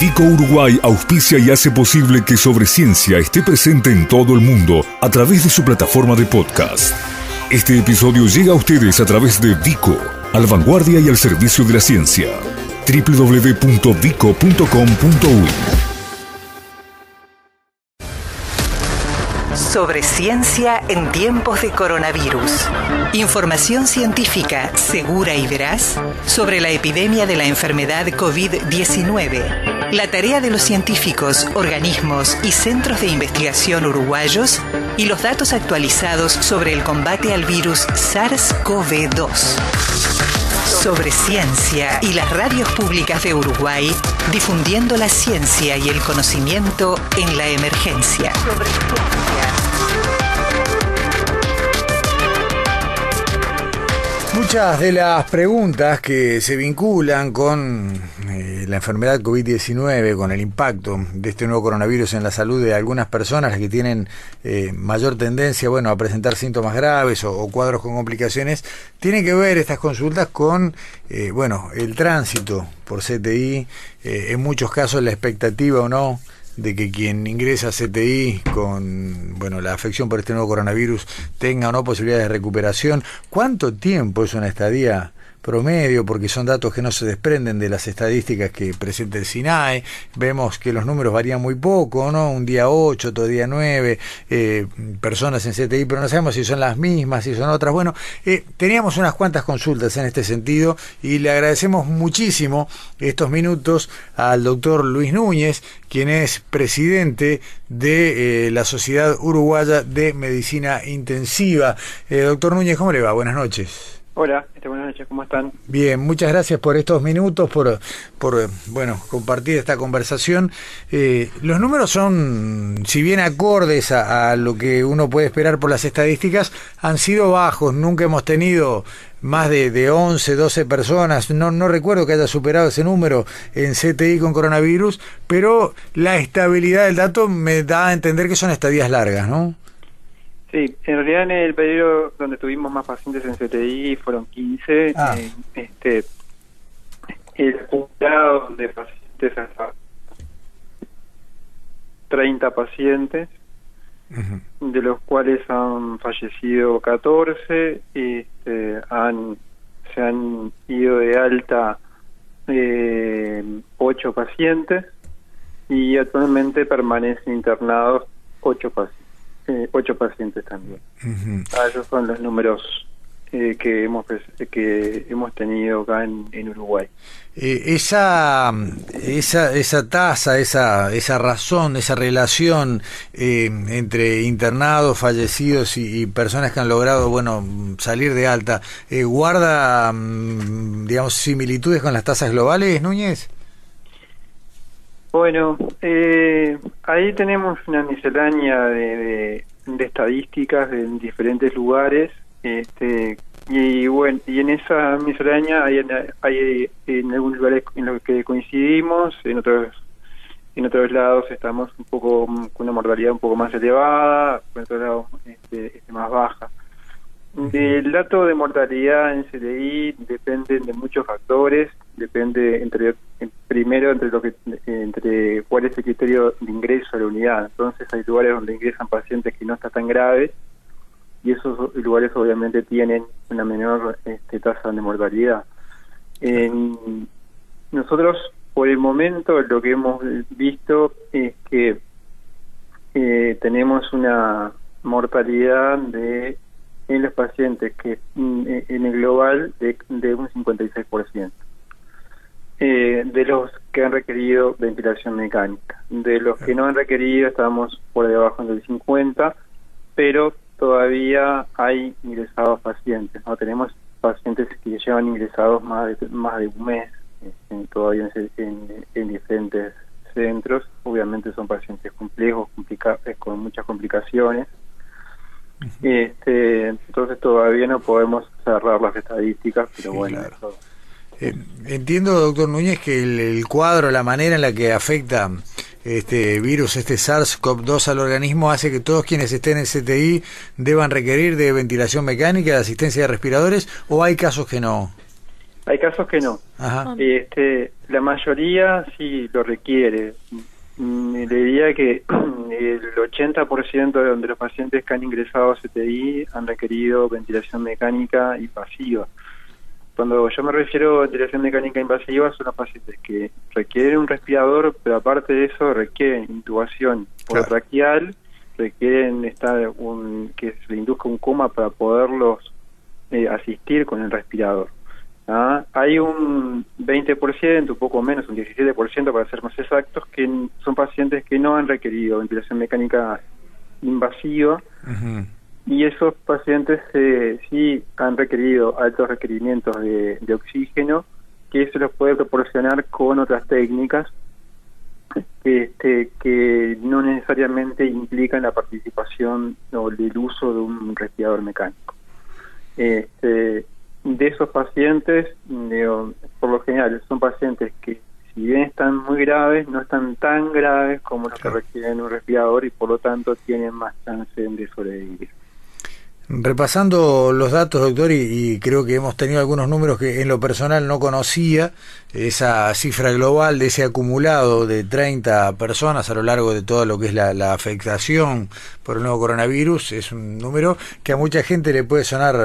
Vico Uruguay auspicia y hace posible que Sobre Ciencia esté presente en todo el mundo a través de su plataforma de podcast. Este episodio llega a ustedes a través de Vico, al vanguardia y al servicio de la ciencia. www.vico.com.uy sobre ciencia en tiempos de coronavirus. Información científica segura y veraz sobre la epidemia de la enfermedad COVID-19. La tarea de los científicos, organismos y centros de investigación uruguayos y los datos actualizados sobre el combate al virus SARS-CoV-2 sobre ciencia y las radios públicas de Uruguay difundiendo la ciencia y el conocimiento en la emergencia. Muchas de las preguntas que se vinculan con eh, la enfermedad COVID-19, con el impacto de este nuevo coronavirus en la salud de algunas personas, que tienen eh, mayor tendencia bueno, a presentar síntomas graves o, cuadros con complicaciones, tienen que ver estas consultas con eh, bueno, el tránsito por CTI, en muchos casos la expectativa o no de que quien ingresa a CTI con bueno la afección por este nuevo coronavirus tenga o no posibilidades de recuperación. ¿Cuánto tiempo es una estadía promedio, porque son datos que no se desprenden de las estadísticas que presenta el SINAE. Vemos que los números varían muy poco, ¿no? Un día 8, otro día 9 eh, personas en CTI, pero no sabemos si son las mismas, si son otras. Bueno, eh, teníamos unas cuantas consultas en este sentido y le agradecemos muchísimo estos minutos al doctor Luis Núñez, quien es presidente de eh, la Sociedad Uruguaya de Medicina Intensiva. doctor Núñez, ¿cómo le va? Buenas noches. Hola, este, buenas noches, ¿cómo están? Bien, muchas gracias por estos minutos, por, por bueno, compartir esta conversación. Eh, los números son, si bien acordes a, lo que uno puede esperar por las estadísticas, han sido bajos. Nunca hemos tenido más de, de 11, 12 personas. No, no recuerdo que haya superado ese número en CTI con coronavirus, pero la estabilidad del dato me da a entender que son estadías largas, ¿no? Sí, en realidad en el periodo donde tuvimos más pacientes en CTI fueron 15. Ah. Eh, este, el acumulado de pacientes hasta 30 pacientes, de los cuales han fallecido 14, este, han, se han ido de alta eh, 8 pacientes y actualmente permanecen internados 8 pacientes ocho pacientes también. Ah, esos son los números eh, que hemos que hemos tenido acá en, Uruguay. Eh, esa esa esa tasa, esa esa razón, esa relación eh, entre internados, fallecidos y, personas que han logrado bueno salir de alta, guarda mm, digamos similitudes con las tasas globales, Núñez. Bueno, eh, ahí tenemos una miscelánea de, estadísticas en diferentes lugares, este, y bueno, y en esa miscelánea hay, hay en algunos lugares en los que coincidimos, en otros en otros lados estamos un poco con una mortalidad un poco más elevada, en otros lados este, este más baja. El dato de mortalidad en CDI depende de muchos factores, depende entre primero entre lo que entre cuál es el criterio de ingreso a la unidad. Entonces hay lugares donde ingresan pacientes que no están tan graves y esos lugares obviamente tienen una menor este, tasa de mortalidad. nosotros por el momento lo que hemos visto es que eh, tenemos una mortalidad de en los pacientes que mm, en el global de, de un 56%. Eh, de los que han requerido ventilación mecánica. De los que no han requerido estamos por debajo del 50, pero todavía hay ingresados pacientes. no Tenemos pacientes que llevan ingresados más de, más de un mes en, todavía en, en, diferentes centros. Obviamente son pacientes complejos, eh, con muchas complicaciones este, entonces todavía no podemos cerrar las estadísticas, pero bueno. Eh, entiendo, doctor Núñez, que el, cuadro, la manera en la que afecta este virus, este SARS-CoV-2 al organismo, hace que todos quienes estén en CTI deban requerir de ventilación mecánica, de asistencia de respiradores, o hay casos que no. hay casos que no. Ajá. Este, la mayoría sí lo requiere. Mm, Le diría que el 80% de donde los pacientes que han ingresado a CTI han requerido ventilación mecánica invasiva. Cuando yo me refiero a ventilación mecánica invasiva son los pacientes que requieren un respirador, pero aparte de eso requieren intubación Claro. traqueal, requieren estar un, que se le induzca un coma para poderlos eh, asistir con el respirador. ¿ah? Hay un 20%, un poco menos, un 17% para ser más exactos, que son pacientes que no han requerido ventilación mecánica invasiva Ujú. Y esos pacientes eh, sí han requerido altos requerimientos de, de oxígeno que se los puede proporcionar con otras técnicas que, este, que no necesariamente implican la participación o el uso de un respirador mecánico. Este, de esos pacientes, digo, por lo general, son pacientes que si bien están muy graves, no están tan graves como los Claro. que requieren un respirador y por lo tanto tienen más chance de sobrevivir. Repasando los datos, doctor, y, y creo que hemos tenido algunos números que en lo personal no conocía, esa cifra global de ese acumulado de 30 personas a lo largo de todo lo que es la, la afectación por el nuevo coronavirus, es un número que a mucha gente le puede sonar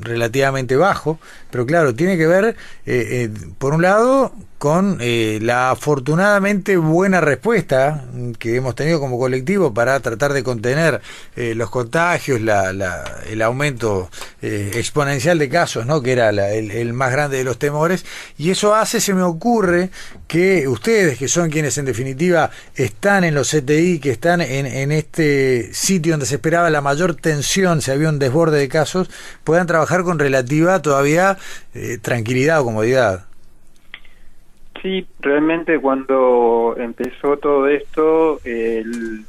relativamente bajo, pero claro, tiene que ver, eh, eh, por un lado, con eh, la afortunadamente buena respuesta que hemos tenido como colectivo para tratar de contener eh, los contagios, la, la- el aumento eh, exponencial de casos, ¿no? que era la- el, el más grande de los temores, y eso hace, se me ocurre, que ustedes, que son quienes en definitiva están en los CTI, que están en, en este sitio donde se esperaba la mayor tensión, si había un desborde de casos, puedan trabajar con relativa todavía eh, tranquilidad o comodidad. Sí, realmente cuando empezó todo esto, el-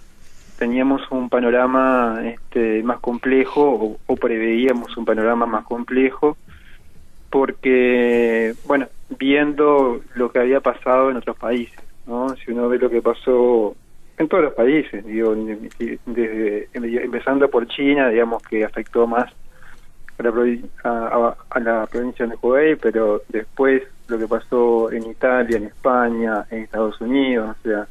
teníamos un panorama este, más complejo o, o preveíamos un panorama más complejo porque, bueno, viendo lo que había pasado en otros países, ¿no? Si uno ve lo que pasó en todos los países, digo, desde, empezando por China, digamos que afectó más a la, a, a- la provincia de Hubei, pero después lo que pasó en Italia, en España, en Estados Unidos, o sea,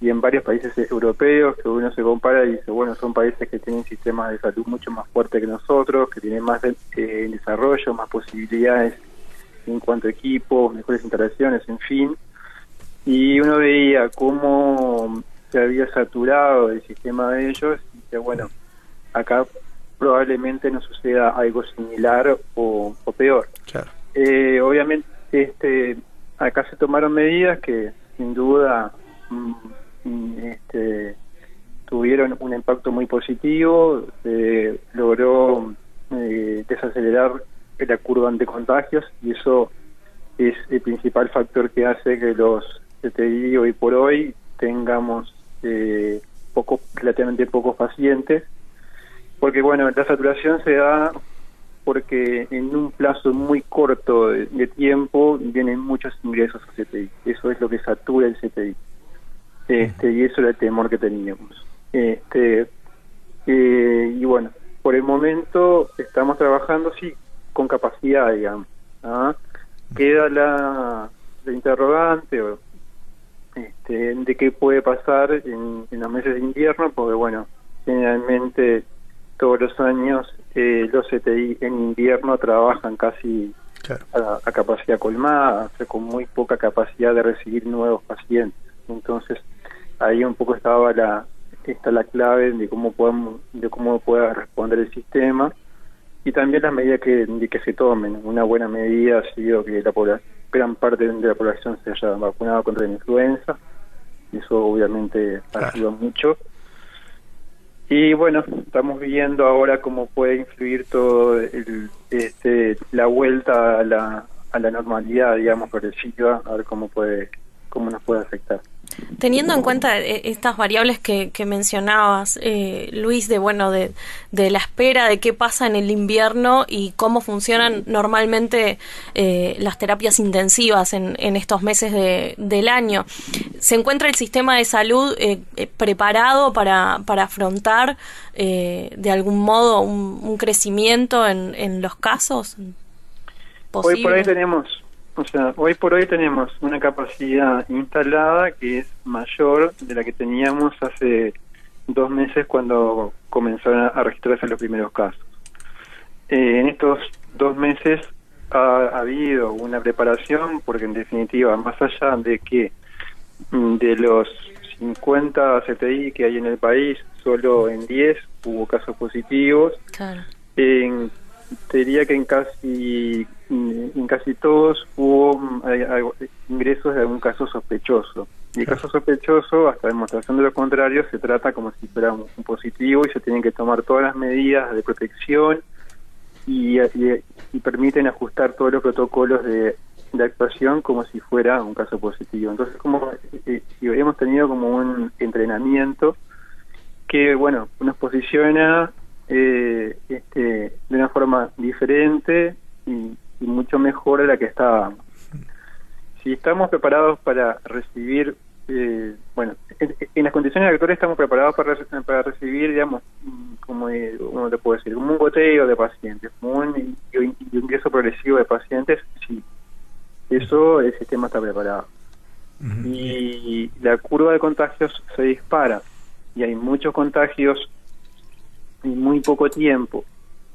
y, en varios países europeos que uno se compara y dice, bueno, son países que tienen sistemas de salud mucho más fuertes que nosotros, que tienen más eh, desarrollo, más posibilidades en cuanto a equipos, mejores instalaciones, en fin. Y uno veía cómo se había saturado el sistema de ellos y decía, bueno, acá probablemente no suceda algo similar o, o peor. Claro. Eh, obviamente, este, acá se tomaron medidas que sin duda mm, mm, este, tuvieron un impacto muy positivo, se logró eh, desacelerar la curva de contagios y eso es el principal factor que hace que los CTI hoy por hoy tengamos eh, pocos, relativamente pocos pacientes, porque bueno, la saturación se da porque en un plazo muy corto de, tiempo vienen muchos ingresos a CTI. Eso es lo que satura el CTI. Este, y eso era el temor que teníamos. Este, eh, y bueno, por el momento estamos trabajando, sí, con capacidad, digamos. ¿ah? Queda la, la interrogante este, de qué puede pasar en, en los meses de invierno, porque bueno, generalmente todos los años eh, los CTI en invierno trabajan casi Claro. a, a capacidad colmada, o sea, con muy poca capacidad de recibir nuevos pacientes. Entonces, ahí un poco estaba la está la clave de cómo podemos de cómo pueda responder el sistema y también las medidas que, de que se tomen. Una buena medida ha sido que la pobla- gran parte de la población se haya vacunado contra la influenza. Eso obviamente Claro. ayuda mucho. Y bueno, estamos viendo ahora cómo puede influir todo el, este, la vuelta a la, a la normalidad, digamos, progresiva, a ver cómo puede cómo nos puede afectar. Teniendo en cuenta eh, estas variables que, que mencionabas, eh, Luis, de bueno, de, de la espera de qué pasa en el invierno y cómo funcionan normalmente eh, las terapias intensivas en, en estos meses de, del año, ¿se encuentra el sistema de salud eh, eh, preparado para, para afrontar eh, de algún modo un, un crecimiento en, en los casos? posible. Hoy por hoy tenemos, o sea, hoy por hoy tenemos una capacidad instalada que es mayor de la que teníamos hace dos meses cuando comenzaron a registrarse los primeros casos. Eh, en estos dos meses ha, habido una preparación porque en definitiva, más allá de que mm, de los 50 CTI que hay en el país, solo en 10 hubo casos positivos. Claro. En, diría que en casi en casi todos hubo mm, ingresos de algún caso sospechoso. Y el caso sospechoso, hasta demostración de lo contrario, se trata como si fuera un, positivo y se tienen que tomar todas las medidas de protección y, permiten ajustar todos los protocolos de, actuación como si fuera un caso positivo. Entonces, como eh, si hemos tenido como un entrenamiento que, bueno, nos posiciona eh, este, de una forma diferente y, mucho mejor de la que estábamos. Si estamos preparados para recibir, eh, bueno, en, las condiciones actuales estamos preparados para, para recibir, digamos, como uno te puede decir, un goteo de pacientes, un, ingreso progresivo de pacientes, sí, eso el sistema está preparado. Y la curva de contagios se dispara y hay muchos contagios en muy poco tiempo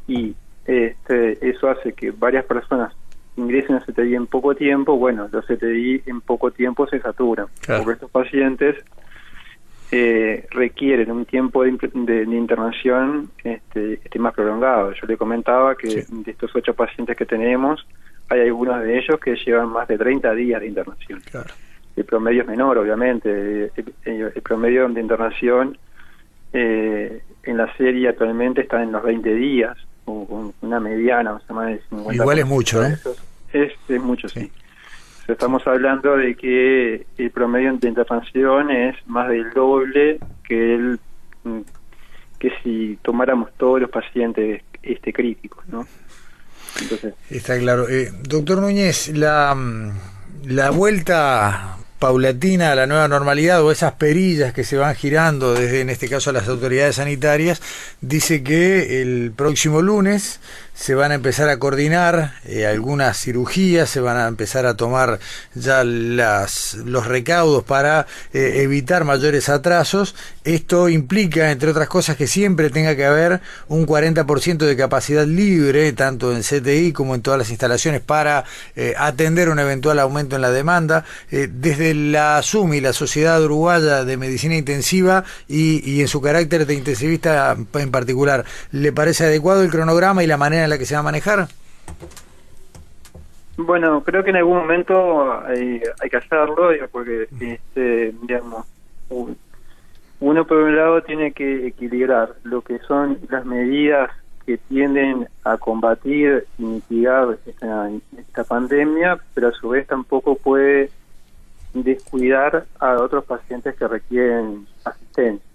y este, eso hace que varias personas ingresen a CTI en poco tiempo, bueno, los CTI en poco tiempo se saturan, porque estos pacientes eh, requieren un tiempo de, de, internación este, este, más prolongado. Yo le comentaba que de estos ocho pacientes que tenemos, hay algunos de ellos que llevan más de 30 días de internación. El promedio es menor, obviamente. El, promedio de internación eh, en la serie actualmente está en los 20 días, o una mediana, más de 50 Igual es mucho, ¿eh? Es, es mucho, sí. Estamos hablando de que el promedio de internación es más del doble que el que si tomáramos todos los pacientes este críticos, ¿no? Entonces, Está claro. Eh, doctor Núñez, la, la vuelta paulatina a la nueva normalidad o esas perillas que se van girando desde, en este caso, las autoridades sanitarias, dice que el próximo lunes se van a empezar a coordinar eh, algunas cirugías, se van a empezar a tomar ya las, los recaudos para eh, evitar mayores atrasos. Esto implica, entre otras cosas, que siempre tenga que haber un 40% de capacidad libre, tanto en CTI como en todas las instalaciones, para eh, atender un eventual aumento en la demanda. desde la SUMI, la Sociedad Uruguaya de Medicina Intensiva, y, y en su carácter de intensivista en particular, ¿le parece adecuado el cronograma y la manera en la que se va a manejar? Bueno, creo que en algún momento hay, hay que hacerlo, porque, este, digamos, uno por un lado tiene que equilibrar lo que son las medidas que tienden a combatir y mitigar esta, esta pandemia, pero a su vez tampoco puede descuidar a otros pacientes que requieren asistencia.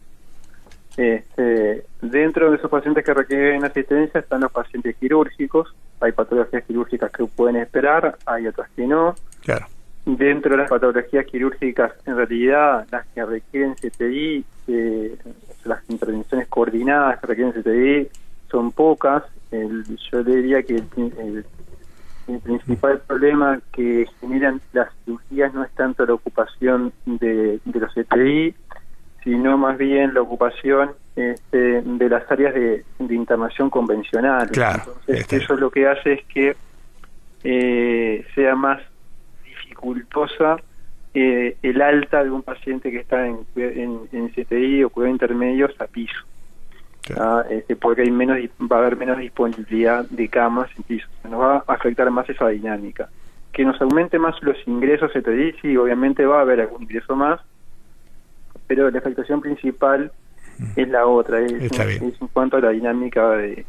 Este, dentro de esos pacientes que requieren asistencia están los pacientes quirúrgicos. Hay patologías quirúrgicas que pueden esperar, hay otras que no. Claro. Dentro de las patologías quirúrgicas, en realidad, las que requieren CTI, eh, las intervenciones coordinadas que requieren CTI, son pocas. yo diría que el, principal problema que generan las cirugías no es tanto la ocupación de, de los CTI, sino más bien la ocupación este, de las áreas de, internación convencional. Claro, Entonces, este. eso lo que hace es que eh, sea más dificultosa eh, el alta de un paciente que está en, en, CTI o cuidado intermedios a piso. ¿ah? Este, porque hay menos va a haber menos disponibilidad de camas en piso. Nos va a afectar más esa dinámica. Que nos aumente más los ingresos CTI, sí, obviamente va a haber algún ingreso más, pero la afectación principal mm. es la otra, es, en cuanto a la dinámica de,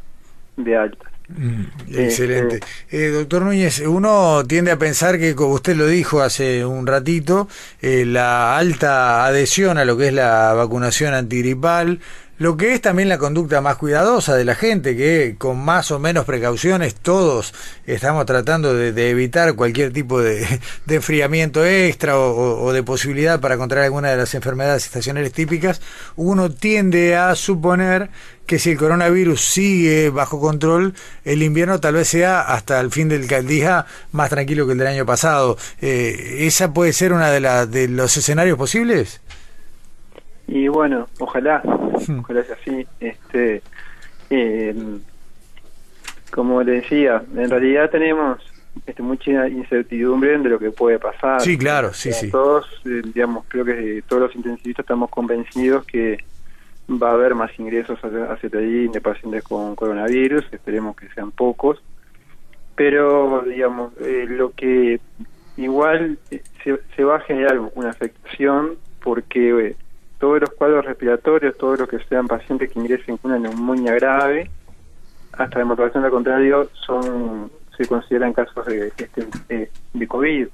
de alta. Mm, excelente. Este, eh, doctor Núñez, uno tiende a pensar que, como usted lo dijo hace un ratito, eh, la alta adhesión a lo que es la vacunación antigripal, lo que es también la conducta más cuidadosa de la gente, que con más o menos precauciones todos estamos tratando de, evitar cualquier tipo de, enfriamiento extra o, de posibilidad para contraer alguna de las enfermedades estacionales típicas, uno tiende a suponer que si el coronavirus sigue bajo control, el invierno tal vez sea hasta el fin del día más tranquilo que el del año pasado. Eh, ¿Esa puede ser una de, de los escenarios posibles? Y bueno, ojalá, hmm. ojalá sea así. Este, eh, como le decía, en realidad tenemos este, mucha incertidumbre de lo que puede pasar. Sí, claro, sí, sí. Todos, eh, digamos, creo que todos los intensivistas estamos convencidos que va a haber más ingresos a, CTI de pacientes con coronavirus, esperemos que sean pocos, pero, digamos, eh, lo que igual se, se, va a generar una afectación porque todos los cuadros respiratorios, todos los que sean pacientes que ingresen con una neumonía grave, hasta demostración lo contrario, son se consideran casos de, este, de COVID.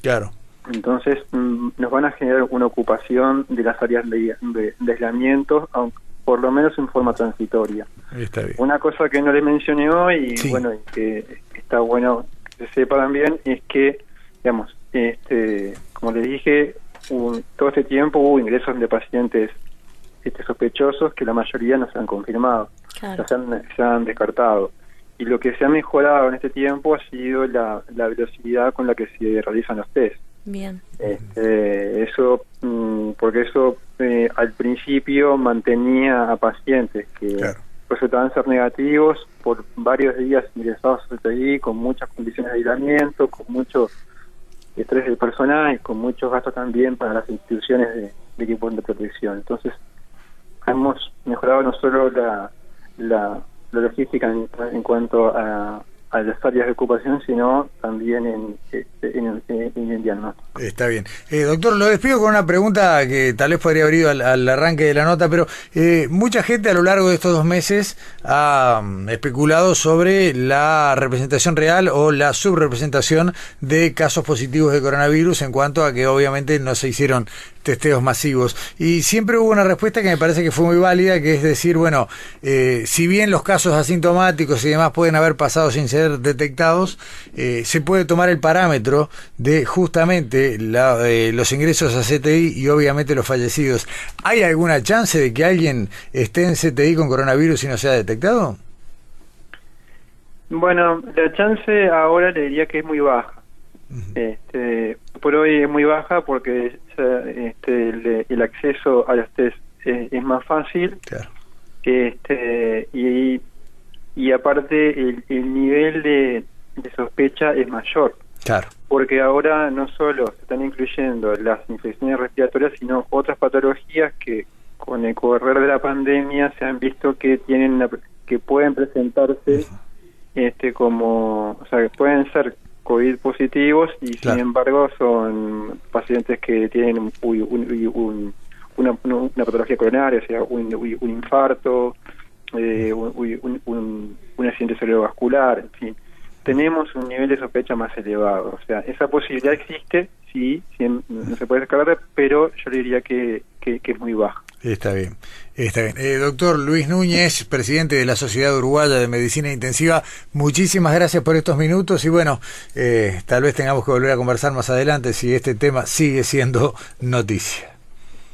Claro. Entonces mm, nos van a generar una ocupación de las áreas de, aislamiento, aunque, por lo menos en forma transitoria. Está bien. Una cosa que no le mencioné hoy y bueno, que está bueno que se sepa también es que, digamos, este, como les dije, todo este tiempo hubo ingresos de pacientes este, sospechosos que la mayoría no se han confirmado, se, han, descartado. Y lo que se ha mejorado en este tiempo ha sido la, velocidad con la que se realizan los test. Bien. Este, eso, mm, porque eso eh, al principio mantenía a pacientes que resultaban ser negativos por varios días ingresados allí con muchas condiciones de aislamiento, con muchos estrés del personal con muchos gastos también para las instituciones de, equipos de protección. Entonces, hemos mejorado no solo la, la, logística en, cuanto a, a las áreas de ocupación, sino también en, este, en, el diagnóstico. Está bien. Eh, doctor, lo despido con una pregunta que tal vez podría haber ido al, arranque de la nota, pero eh, mucha gente a lo largo de estos dos meses ha mm, especulado sobre la representación real o la subrepresentación de casos positivos de coronavirus en cuanto a que obviamente no se hicieron testeos masivos. Y siempre hubo una respuesta que me parece que fue muy válida, que es decir, bueno, eh, si bien los casos asintomáticos y demás pueden haber pasado sin ser detectados, eh, se puede tomar el parámetro de justamente la, eh, los ingresos a CTI y obviamente los fallecidos. ¿Hay alguna chance de que alguien esté en CTI con coronavirus y no sea detectado? Bueno, la chance ahora le diría que es muy baja. Este, por hoy es muy baja porque este, el, acceso a los test es, más fácil este, y, y aparte el, nivel de, sospecha es mayor. Claro. Porque ahora no solo se están incluyendo las infecciones respiratorias, sino otras patologías que con el correr de la pandemia se han visto que tienen que pueden presentarse este como, o sea, que pueden ser COVID positivos y sin embargo son pacientes que tienen un, una, una, patología coronaria, o sea, un, un infarto, eh, un, un, accidente cerebrovascular, en fin. Tenemos un nivel de sospecha más elevado. O sea, esa posibilidad existe, sí, no se puede descartar, pero yo diría que, que es muy baja. Está bien, está bien. Eh, doctor Luis Núñez, presidente de la Sociedad Uruguaya de Medicina Intensiva, muchísimas gracias por estos minutos y bueno, eh, tal vez tengamos que volver a conversar más adelante si este tema sigue siendo noticia.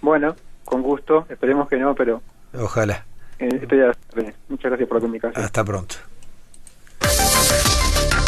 Bueno, con gusto, esperemos que no, pero... Ojalá. Eh, Muchas gracias por la comunicación. Hasta pronto.